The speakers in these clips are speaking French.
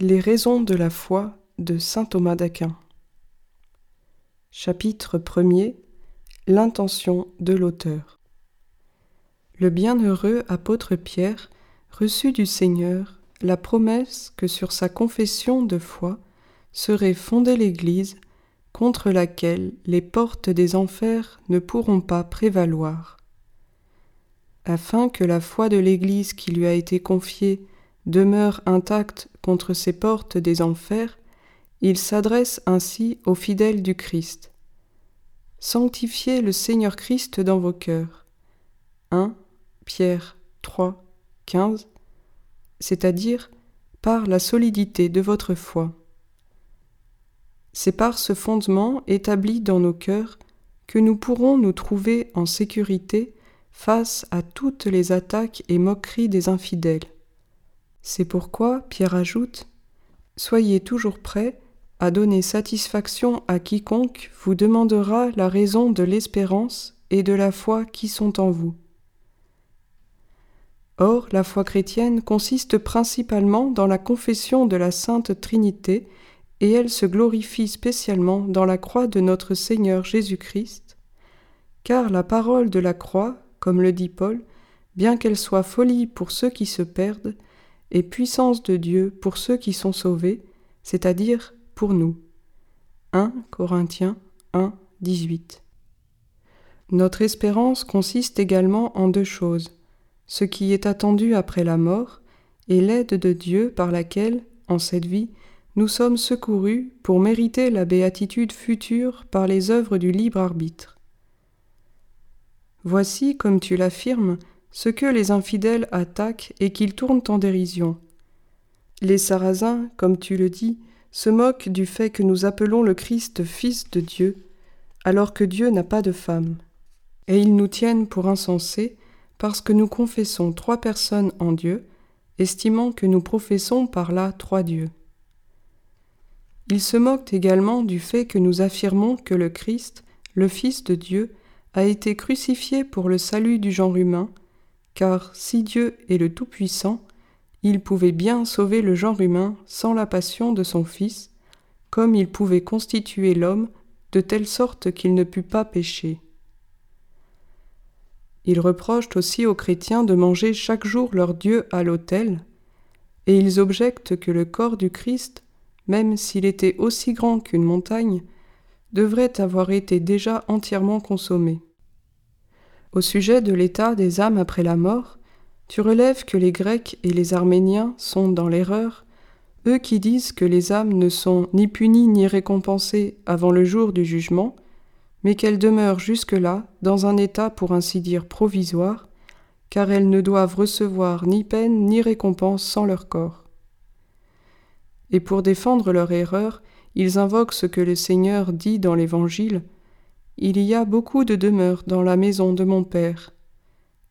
Les raisons de la foi de saint Thomas d'Aquin. Chapitre 1er L'intention de l'auteur. Le bienheureux apôtre Pierre reçut du Seigneur la promesse que sur sa confession de foi serait fondée l'Église contre laquelle les portes des enfers ne pourront pas prévaloir. Afin que la foi de l'Église qui lui a été confiée demeure intacte contre ces portes des enfers, il s'adresse ainsi aux fidèles du Christ. Sanctifiez le Seigneur Christ dans vos cœurs. 1 Pierre 3, 15, c'est-à-dire par la solidité de votre foi. C'est par ce fondement établi dans nos cœurs que nous pourrons nous trouver en sécurité face à toutes les attaques et moqueries des infidèles. C'est pourquoi Pierre ajoute Soyez toujours prêts à donner satisfaction à quiconque vous demandera la raison de l'espérance et de la foi qui sont en vous. Or, la foi chrétienne consiste principalement dans la confession de la Sainte Trinité, et elle se glorifie spécialement dans la croix de notre Seigneur Jésus-Christ, car la parole de la croix, comme le dit Paul, bien qu'elle soit folie pour ceux qui se perdent, et puissance de Dieu pour ceux qui sont sauvés, c'est-à-dire pour nous. 1 Corinthiens 1, 18. Notre espérance consiste également en deux choses, ce qui est attendu après la mort et l'aide de Dieu par laquelle, en cette vie, nous sommes secourus pour mériter la béatitude future par les œuvres du libre arbitre. Voici, comme tu l'affirmes, ce que les infidèles attaquent et qu'ils tournent en dérision. Les Sarrasins, comme tu le dis, se moquent du fait que nous appelons le Christ Fils de Dieu, alors que Dieu n'a pas de femme. Et ils nous tiennent pour insensés parce que nous confessons trois personnes en Dieu, estimant que nous professons par là trois dieux. Ils se moquent également du fait que nous affirmons que le Christ, le Fils de Dieu, a été crucifié pour le salut du genre humain, car si Dieu est le Tout-Puissant, il pouvait bien sauver le genre humain sans la passion de son Fils, comme il pouvait constituer l'homme de telle sorte qu'il ne pût pas pécher. Ils reprochent aussi aux chrétiens de manger chaque jour leur Dieu à l'autel, et ils objectent que le corps du Christ, même s'il était aussi grand qu'une montagne, devrait avoir été déjà entièrement consommé. Au sujet de l'état des âmes après la mort, tu relèves que les Grecs et les Arméniens sont dans l'erreur, eux qui disent que les âmes ne sont ni punies ni récompensées avant le jour du jugement, mais qu'elles demeurent jusque-là dans un état pour ainsi dire provisoire, car elles ne doivent recevoir ni peine ni récompense sans leur corps. Et pour défendre leur erreur, ils invoquent ce que le Seigneur dit dans l'Évangile il y a beaucoup de demeures dans la maison de mon Père.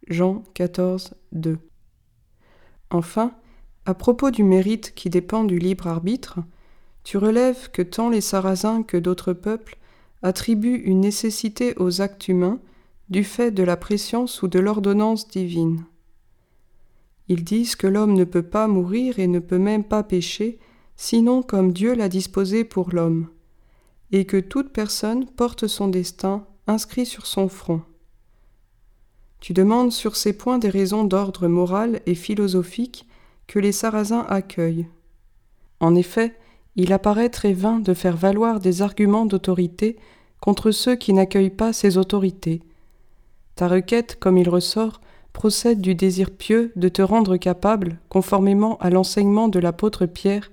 Jean 14, 2. Enfin, à propos du mérite qui dépend du libre arbitre, tu relèves que tant les Sarrasins que d'autres peuples attribuent une nécessité aux actes humains du fait de la préscience ou de l'ordonnance divine. Ils disent que l'homme ne peut pas mourir et ne peut même pas pécher, sinon comme Dieu l'a disposé pour l'homme et que toute personne porte son destin inscrit sur son front. Tu demandes sur ces points des raisons d'ordre moral et philosophique que les Sarrasins accueillent. En effet, il apparaît très vain de faire valoir des arguments d'autorité contre ceux qui n'accueillent pas ces autorités. Ta requête, comme il ressort, procède du désir pieux de te rendre capable, conformément à l'enseignement de l'apôtre Pierre,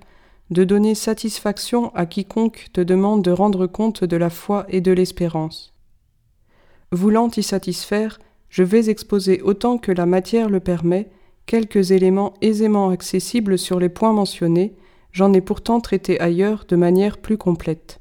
de donner satisfaction à quiconque te demande de rendre compte de la foi et de l'espérance. Voulant y satisfaire, je vais exposer autant que la matière le permet quelques éléments aisément accessibles sur les points mentionnés, j'en ai pourtant traité ailleurs de manière plus complète.